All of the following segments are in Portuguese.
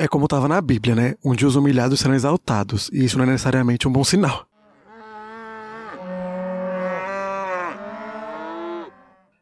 É como estava na Bíblia, né? Onde os humilhados serão exaltados, e isso não é necessariamente um bom sinal.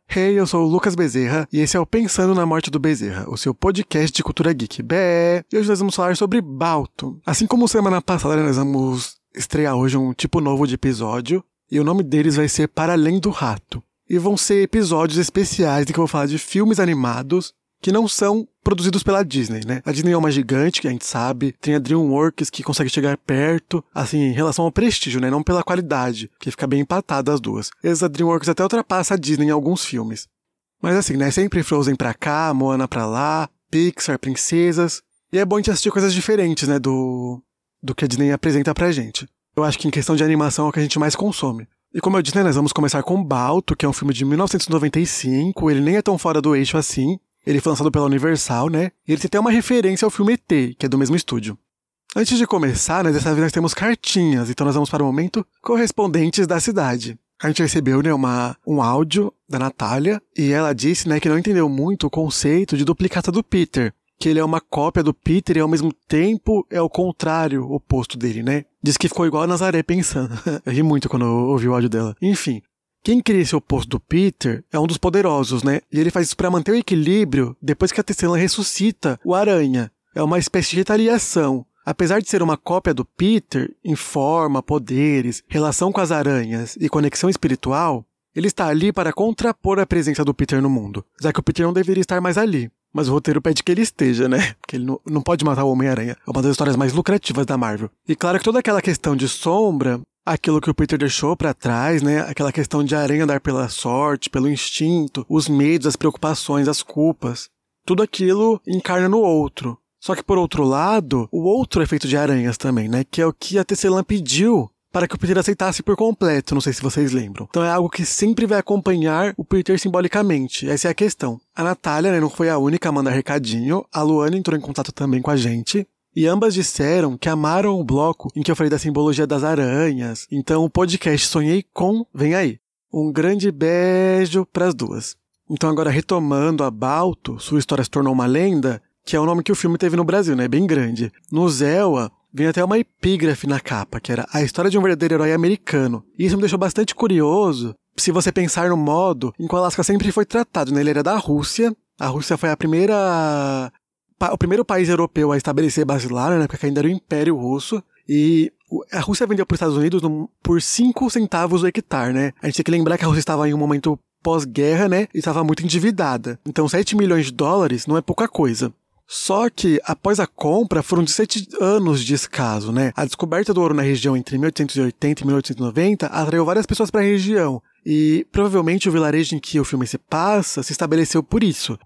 Hey, eu sou o Lucas Bezerra e esse é o Pensando na Morte do Bezerra, o seu podcast de cultura geek. Bé! E hoje nós vamos falar sobre Balto. Assim como semana passada, nós vamos estrear hoje um tipo novo de episódio, e o nome deles vai ser Para Além do Rato. E vão ser episódios especiais em que eu vou falar de filmes animados que não são produzidos pela Disney, né? A Disney é uma gigante, que a gente sabe, tem a DreamWorks que consegue chegar perto, assim, em relação ao prestígio, né? Não pela qualidade, que fica bem empatada as duas. Vezes a DreamWorks até ultrapassa a Disney em alguns filmes. Mas assim, né? Sempre Frozen pra cá, Moana pra lá, Pixar, princesas. E é bom a gente assistir coisas diferentes, né? Do, do que a Disney apresenta pra gente. Eu acho que em questão de animação é o que a gente mais consome. E como eu disse, né, nós vamos começar com Balto, que é um filme de 1995, ele nem é tão fora do eixo assim, ele foi lançado pela Universal, né? E ele tem até uma referência ao filme ET, que é do mesmo estúdio. Antes de começar, né, dessa vez nós temos cartinhas, então nós vamos para o momento correspondentes da cidade. A gente recebeu, né, uma, um áudio da Natália, e ela disse, né, que não entendeu muito o conceito de duplicata do Peter, que ele é uma cópia do Peter e ao mesmo tempo é o contrário, oposto dele, né? Diz que ficou igual a Nazaré pensando. eu ri muito quando eu ouvi o áudio dela. Enfim, quem cria esse oposto do Peter é um dos poderosos, né? E ele faz isso para manter o equilíbrio depois que a Tecelã ressuscita o Aranha. É uma espécie de retaliação. Apesar de ser uma cópia do Peter, em forma, poderes, relação com as aranhas e conexão espiritual, ele está ali para contrapor a presença do Peter no mundo, já que o Peter não deveria estar mais ali. Mas o roteiro pede que ele esteja, né? Porque ele não, não pode matar o Homem-Aranha. É uma das histórias mais lucrativas da Marvel. E claro que toda aquela questão de sombra aquilo que o Peter deixou para trás, né? Aquela questão de aranha andar pela sorte, pelo instinto, os medos, as preocupações, as culpas. Tudo aquilo encarna no outro. Só que por outro lado, o outro é feito de aranhas também, né? Que é o que a Tecelã pediu para que o Peter aceitasse por completo, não sei se vocês lembram. Então é algo que sempre vai acompanhar o Peter simbolicamente. Essa é a questão. A Natália né, não foi a única a mandar recadinho, a Luana entrou em contato também com a gente e ambas disseram que amaram o bloco em que eu falei da simbologia das aranhas. Então o podcast Sonhei com vem aí. Um grande beijo para as duas. Então agora retomando a Balto, sua história se tornou uma lenda, que é o nome que o filme teve no Brasil, né? Bem grande. No Zelwa, vem até uma epígrafe na capa, que era a história de um verdadeiro herói americano. E isso me deixou bastante curioso, se você pensar no modo em que o Alaska sempre foi tratado, né? Ele era da Rússia, a Rússia foi a primeira o primeiro país europeu a estabelecer base lá, né, porque ainda era o Império Russo, e a Rússia vendeu para os Estados Unidos por 5 centavos o hectare, né? A gente tem que lembrar que a Rússia estava em um momento pós-guerra, né, e estava muito endividada. Então 7 milhões de dólares não é pouca coisa. Só que, após a compra, foram 17 anos de escaso, né? A descoberta do ouro na região entre 1880 e 1890 atraiu várias pessoas para a região. E provavelmente o vilarejo em que o filme se passa se estabeleceu por isso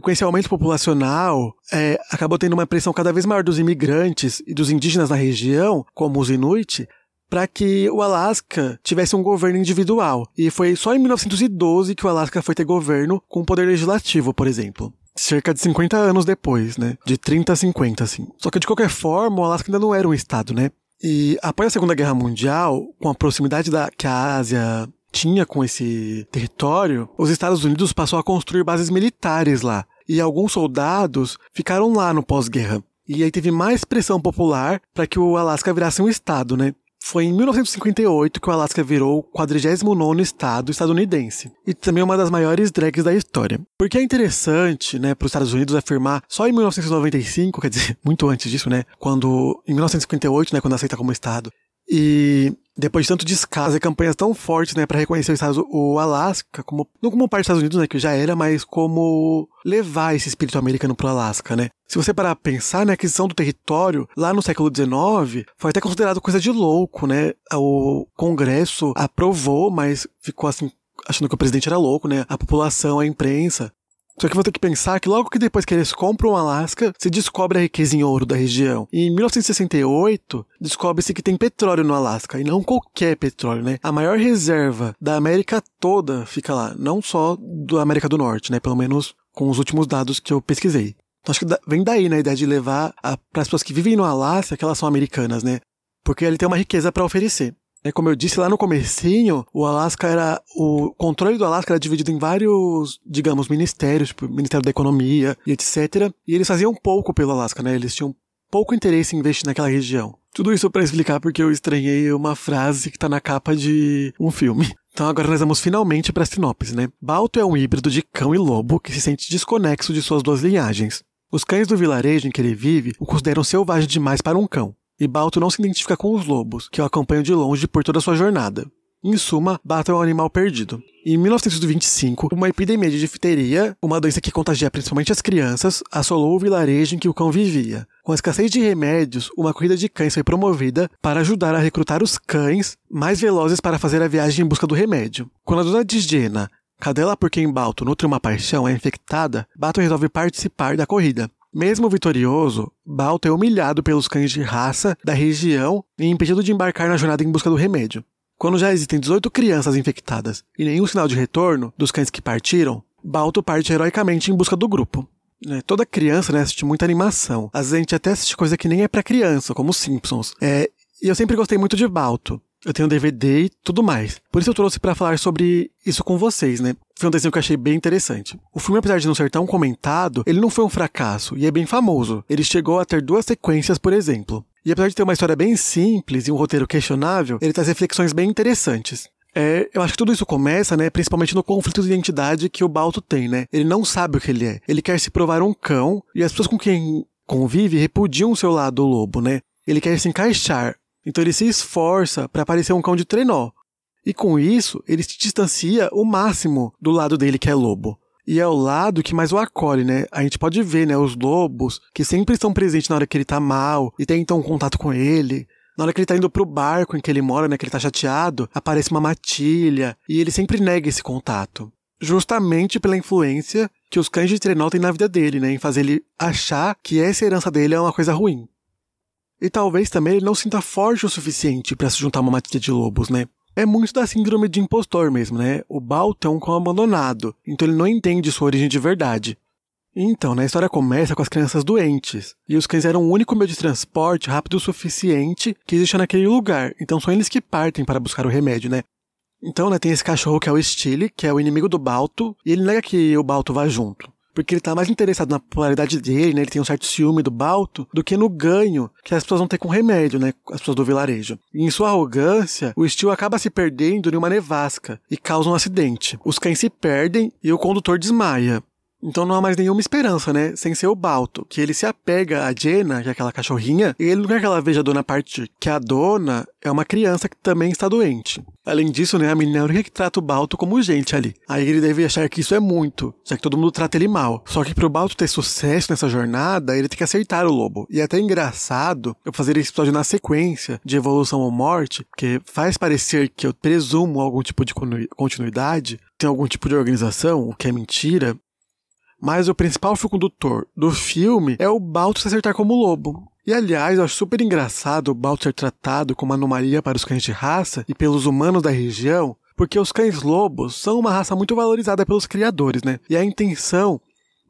com esse aumento populacional, é, acabou tendo uma pressão cada vez maior dos imigrantes e dos indígenas na região, como os Inuit, para que o Alasca tivesse um governo individual. E foi só em 1912 que o Alasca foi ter governo com poder legislativo, por exemplo. Cerca de 50 anos depois, né? De 30 a 50, assim. Só que de qualquer forma, o Alasca ainda não era um estado, né? E após a Segunda Guerra Mundial, com a proximidade da, que a Ásia tinha com esse território, os Estados Unidos passou a construir bases militares lá. E alguns soldados ficaram lá no pós-guerra. E aí teve mais pressão popular para que o Alasca virasse um estado, né? Foi em 1958 que o Alasca virou o 49 estado estadunidense. E também uma das maiores drags da história. Porque é interessante, né, para os Estados Unidos afirmar só em 1995, quer dizer, muito antes disso, né, quando em 1958, né, quando aceita como estado, e depois de tanto descaso e campanhas tão fortes, né, para reconhecer o, Estados, o Alasca como não como parte dos Estados Unidos, né, que já era, mas como levar esse espírito americano pro Alasca, né? Se você parar a pensar, né, a aquisição do território lá no século XIX foi até considerado coisa de louco, né? O Congresso aprovou, mas ficou assim achando que o presidente era louco, né? A população, a imprensa. Só que vou ter que pensar que logo que depois que eles compram o Alasca, se descobre a riqueza em ouro da região. E em 1968, descobre-se que tem petróleo no Alasca, e não qualquer petróleo, né? A maior reserva da América toda fica lá, não só da América do Norte, né? Pelo menos com os últimos dados que eu pesquisei. Então acho que vem daí, né, a ideia de levar para as pessoas que vivem no Alasca que elas são americanas, né? Porque ele tem uma riqueza para oferecer. É como eu disse lá no comecinho, o Alasca era o controle do Alasca era dividido em vários, digamos, ministérios, tipo Ministério da Economia e etc. E eles faziam pouco pelo Alasca, né? Eles tinham pouco interesse em investir naquela região. Tudo isso para explicar porque eu estranhei uma frase que tá na capa de um filme. Então agora nós vamos finalmente para sinopse, né? Balto é um híbrido de cão e lobo que se sente desconexo de suas duas linhagens. Os cães do vilarejo em que ele vive o consideram selvagem demais para um cão, e Balto não se identifica com os lobos, que o acompanham de longe por toda a sua jornada. Em suma, Balto é um animal perdido. Em 1925, uma epidemia de difteria, uma doença que contagia principalmente as crianças, assolou o vilarejo em que o cão vivia. Com a escassez de remédios, uma corrida de cães foi promovida para ajudar a recrutar os cães mais velozes para fazer a viagem em busca do remédio. Quando a dona Digena, cadela por quem Balto nutre uma paixão, é infectada, Balto resolve participar da corrida. Mesmo vitorioso, Balto é humilhado pelos cães de raça da região e impedido de embarcar na jornada em busca do remédio. Quando já existem 18 crianças infectadas e nenhum sinal de retorno dos cães que partiram, Balto parte heroicamente em busca do grupo. É, toda criança né, assiste muita animação. Às vezes a gente até assiste coisa que nem é para criança, como Simpsons. É, e eu sempre gostei muito de Balto. Eu tenho DVD e tudo mais. Por isso eu trouxe para falar sobre isso com vocês, né? Foi um desenho que eu achei bem interessante. O filme, apesar de não ser tão comentado, ele não foi um fracasso e é bem famoso. Ele chegou a ter duas sequências, por exemplo. E apesar de ter uma história bem simples e um roteiro questionável, ele traz reflexões bem interessantes. É, eu acho que tudo isso começa, né, principalmente no conflito de identidade que o Balto tem, né? Ele não sabe o que ele é. Ele quer se provar um cão e as pessoas com quem convive repudiam o seu lado lobo, né? Ele quer se encaixar, então ele se esforça para parecer um cão de trenó. E com isso, ele se distancia o máximo do lado dele que é lobo. E é o lado que mais o acolhe, né? A gente pode ver, né, os lobos que sempre estão presentes na hora que ele tá mal e tentam um contato com ele. Na hora que ele tá indo pro barco em que ele mora, né, que ele tá chateado, aparece uma matilha e ele sempre nega esse contato. Justamente pela influência que os cães de trenó têm na vida dele, né, em fazer ele achar que essa herança dele é uma coisa ruim. E talvez também ele não sinta forte o suficiente para se juntar a uma matilha de lobos, né? É muito da síndrome de impostor mesmo, né? O Balto é um cão abandonado, então ele não entende sua origem de verdade. Então, né, a história começa com as crianças doentes. E os cães eram o único meio de transporte rápido o suficiente que existia naquele lugar. Então são eles que partem para buscar o remédio, né? Então, né, tem esse cachorro que é o Stile, que é o inimigo do Balto, e ele nega que o Balto vá junto porque ele tá mais interessado na popularidade dele, né? Ele tem um certo ciúme do Balto, do que no ganho que as pessoas vão ter com remédio, né? As pessoas do vilarejo. E em sua arrogância, o Steel acaba se perdendo em uma nevasca e causa um acidente. Os cães se perdem e o condutor desmaia. Então não há mais nenhuma esperança, né? Sem ser o Balto, que ele se apega a Jenna, que é aquela cachorrinha, e ele não quer que ela veja a dona parte que a dona é uma criança que também está doente. Além disso, né, a menina é a única que trata o Balto como gente ali. Aí ele deve achar que isso é muito, já que todo mundo trata ele mal. Só que pro Balto ter sucesso nessa jornada, ele tem que acertar o lobo. E é até engraçado eu fazer esse episódio na sequência de evolução ou morte, que faz parecer que eu presumo algum tipo de continuidade, tem algum tipo de organização, o que é mentira, mas o principal fio condutor do filme é o Balto se acertar como lobo. E aliás, eu acho super engraçado o Balto ser tratado como anomalia para os cães de raça e pelos humanos da região, porque os cães lobos são uma raça muito valorizada pelos criadores, né? E a intenção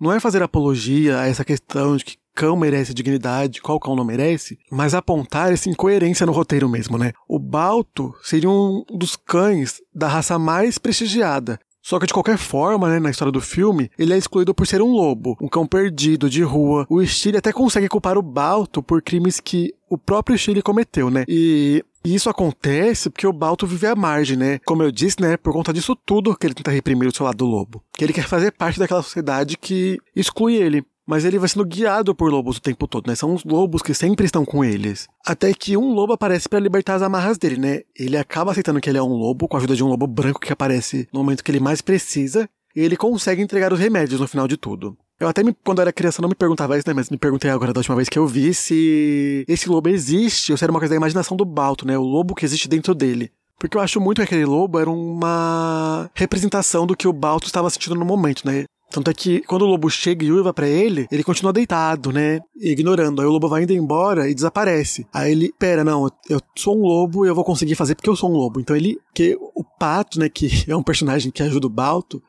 não é fazer apologia a essa questão de que cão merece dignidade, qual cão não merece, mas apontar essa incoerência no roteiro mesmo, né? O Balto seria um dos cães da raça mais prestigiada, só que de qualquer forma, né, na história do filme, ele é excluído por ser um lobo, um cão perdido de rua. O Steele até consegue culpar o Balto por crimes que o próprio Steele cometeu, né? E e isso acontece porque o Balto vive à margem, né? Como eu disse, né? Por conta disso tudo que ele tenta reprimir o seu lado do lobo. Que ele quer fazer parte daquela sociedade que exclui ele mas ele vai sendo guiado por lobos o tempo todo, né? São os lobos que sempre estão com eles. Até que um lobo aparece para libertar as amarras dele, né? Ele acaba aceitando que ele é um lobo, com a ajuda de um lobo branco que aparece no momento que ele mais precisa, e ele consegue entregar os remédios no final de tudo. Eu até, me, quando era criança, não me perguntava isso, né? Mas me perguntei agora da última vez que eu vi se esse lobo existe ou se era uma coisa da imaginação do Balto, né? O lobo que existe dentro dele. Porque eu acho muito que aquele lobo era uma representação do que o Balto estava sentindo no momento, né? Tanto é que quando o lobo chega e uiva para ele, ele continua deitado, né? Ignorando. Aí o lobo vai indo embora e desaparece. Aí ele, pera, não, eu sou um lobo e eu vou conseguir fazer porque eu sou um lobo. Então ele, que o pato, né, que é um personagem que ajuda o Balto,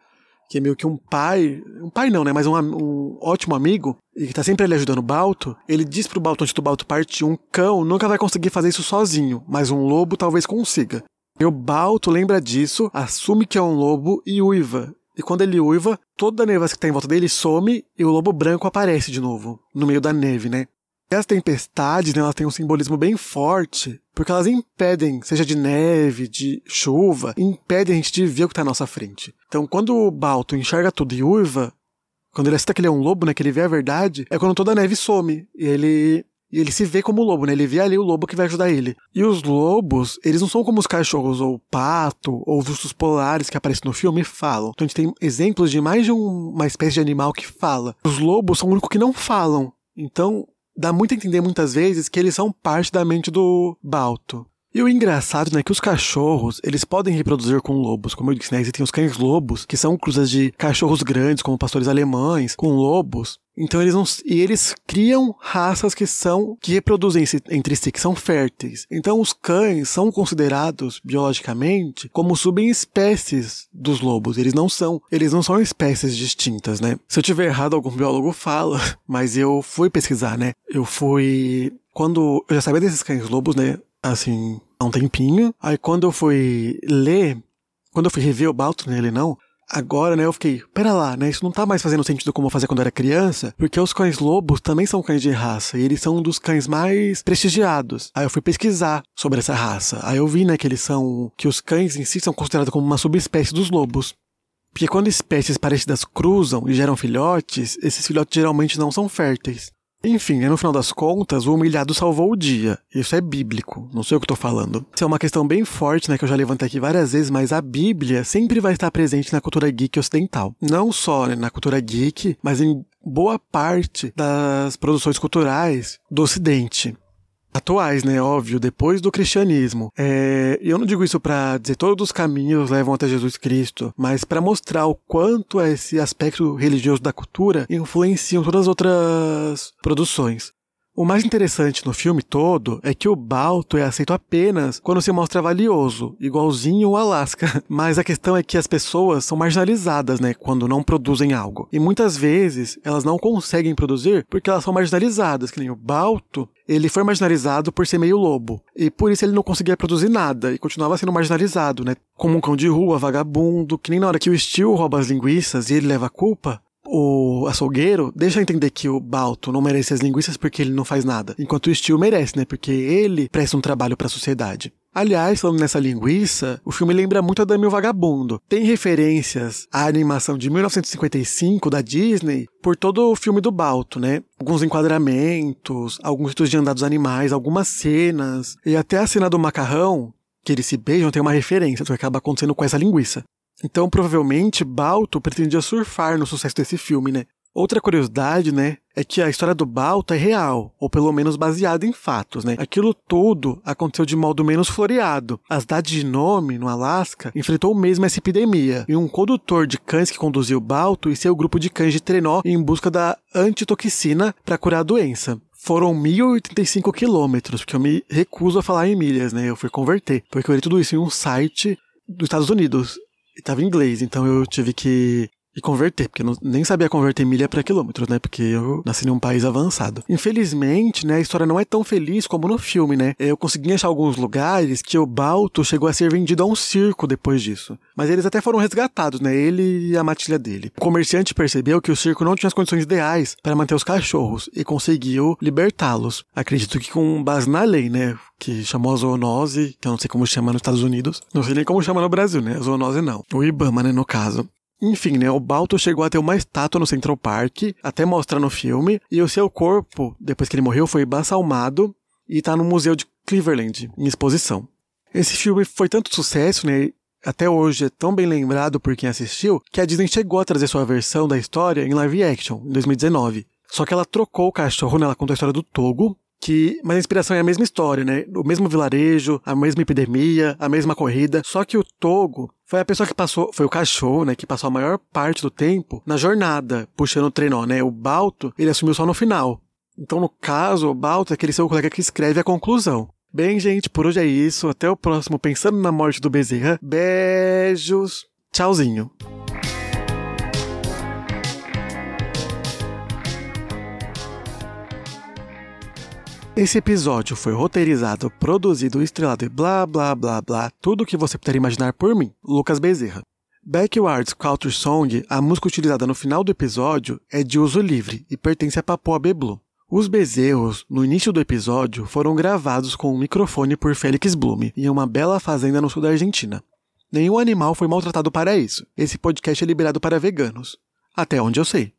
que é meio que um pai, um pai não, né, mas um, um ótimo amigo, e que tá sempre ali ajudando o Balto, ele diz pro Balto antes do Balto partir, um cão nunca vai conseguir fazer isso sozinho, mas um lobo talvez consiga. E o Balto lembra disso, assume que é um lobo e uiva. E quando ele uiva, toda a nevasca que tá em volta dele some e o lobo branco aparece de novo, no meio da neve, né? E as tempestades, né, elas têm um simbolismo bem forte, porque elas impedem, seja de neve, de chuva, impedem a gente de ver o que está à nossa frente. Então, quando o Balto enxerga tudo e uiva, quando ele aceita que ele é um lobo, né, que ele vê a verdade, é quando toda a neve some. E ele e ele se vê como lobo, né? Ele vê ali o lobo que vai ajudar ele. E os lobos, eles não são como os cachorros ou pato ou os ursos polares que aparecem no filme e falam. Então a gente tem exemplos de mais de um, uma espécie de animal que fala. Os lobos são o único que não falam. Então dá muito a entender muitas vezes que eles são parte da mente do Balto. E o engraçado, né, é que os cachorros, eles podem reproduzir com lobos, como eu disse, né, existem os cães lobos, que são cruzas de cachorros grandes, como pastores alemães, com lobos. Então eles não, e eles criam raças que são que reproduzem entre si, que são férteis. Então os cães são considerados biologicamente como subespécies dos lobos. Eles não são, eles não são espécies distintas, né? Se eu tiver errado, algum biólogo fala, mas eu fui pesquisar, né? Eu fui quando eu já sabia desses cães lobos, né? assim, há um tempinho. Aí quando eu fui ler, quando eu fui rever o Balto nele, não, agora, né, eu fiquei, pera lá, né, isso não tá mais fazendo sentido como eu fazia quando eu era criança, porque os cães lobos também são cães de raça, e eles são um dos cães mais prestigiados. Aí eu fui pesquisar sobre essa raça. Aí eu vi, né, que eles são, que os cães em si são considerados como uma subespécie dos lobos. Porque quando espécies parecidas cruzam e geram filhotes, esses filhotes geralmente não são férteis. Enfim, no final das contas, o humilhado salvou o dia. Isso é bíblico, não sei o que estou falando. Isso é uma questão bem forte, né, que eu já levantei aqui várias vezes, mas a Bíblia sempre vai estar presente na cultura geek ocidental. Não só né, na cultura geek, mas em boa parte das produções culturais do Ocidente atuais, né? Óbvio, depois do cristianismo. É, eu não digo isso para dizer todos os caminhos levam até Jesus Cristo, mas para mostrar o quanto esse aspecto religioso da cultura influenciam todas as outras produções. O mais interessante no filme todo é que o Balto é aceito apenas quando se mostra valioso, igualzinho o Alaska. Mas a questão é que as pessoas são marginalizadas, né, quando não produzem algo. E muitas vezes elas não conseguem produzir porque elas são marginalizadas, que nem o Balto, ele foi marginalizado por ser meio lobo. E por isso ele não conseguia produzir nada e continuava sendo marginalizado, né? Como um cão de rua, vagabundo, que nem na hora que o Steel rouba as linguiças e ele leva a culpa, o açougueiro deixa entender que o Balto não merece as linguiças porque ele não faz nada, enquanto o Steel merece, né? Porque ele presta um trabalho para a sociedade. Aliás, falando nessa linguiça, o filme lembra muito a Dami o Vagabundo. Tem referências à animação de 1955 da Disney por todo o filme do Balto, né? Alguns enquadramentos, alguns estudos de andados animais, algumas cenas, e até a cena do macarrão, que eles se beijam, tem uma referência, que acaba acontecendo com essa linguiça. Então, provavelmente, Balto pretendia surfar no sucesso desse filme, né? Outra curiosidade, né, é que a história do Balto é real, ou pelo menos baseada em fatos, né? Aquilo tudo aconteceu de modo menos floreado. A cidade de Nome, no Alasca, enfrentou mesmo essa epidemia, e um condutor de cães que conduziu Balto e seu grupo de cães de trenó em busca da antitoxina para curar a doença foram 1085 quilômetros, porque eu me recuso a falar em milhas, né? Eu fui converter, porque eu li tudo isso em um site dos Estados Unidos e tava em inglês, então eu tive que e converter, porque eu não, nem sabia converter milha para quilômetros, né? Porque eu nasci em um país avançado. Infelizmente, né, a história não é tão feliz como no filme, né? Eu consegui achar alguns lugares que o Balto chegou a ser vendido a um circo depois disso. Mas eles até foram resgatados, né? Ele e a matilha dele. O comerciante percebeu que o circo não tinha as condições ideais para manter os cachorros e conseguiu libertá-los. Acredito que com base na lei, né? que chamou a zoonose, que eu não sei como chama nos Estados Unidos. Não sei nem como chama no Brasil, né? A zoonose não. O Ibama, né, no caso. Enfim, né, o Balto chegou a ter uma estátua no Central Park, até mostra no filme, e o seu corpo, depois que ele morreu, foi balsamado e está no Museu de Cleveland, em exposição. Esse filme foi tanto sucesso, né, até hoje é tão bem lembrado por quem assistiu, que a Disney chegou a trazer sua versão da história em live action, em 2019. Só que ela trocou o cachorro, né, ela conta a história do Togo, que, mas a inspiração é a mesma história, né? O mesmo vilarejo, a mesma epidemia, a mesma corrida, só que o Togo foi a pessoa que passou, foi o cachorro, né, que passou a maior parte do tempo na jornada, puxando o trenó, né? O Balto, ele assumiu só no final. Então, no caso, o Balto é aquele seu colega que escreve a conclusão. Bem, gente, por hoje é isso. Até o próximo Pensando na Morte do Bezerra. Beijos. Tchauzinho. Esse episódio foi roteirizado, produzido, estrelado e blá blá blá blá, tudo o que você puder imaginar por mim, Lucas Bezerra. Backwards Culture Song, a música utilizada no final do episódio, é de uso livre e pertence a Papua Beblu. Os bezerros, no início do episódio, foram gravados com um microfone por Félix Blume em uma bela fazenda no sul da Argentina. Nenhum animal foi maltratado para isso. Esse podcast é liberado para veganos. Até onde eu sei.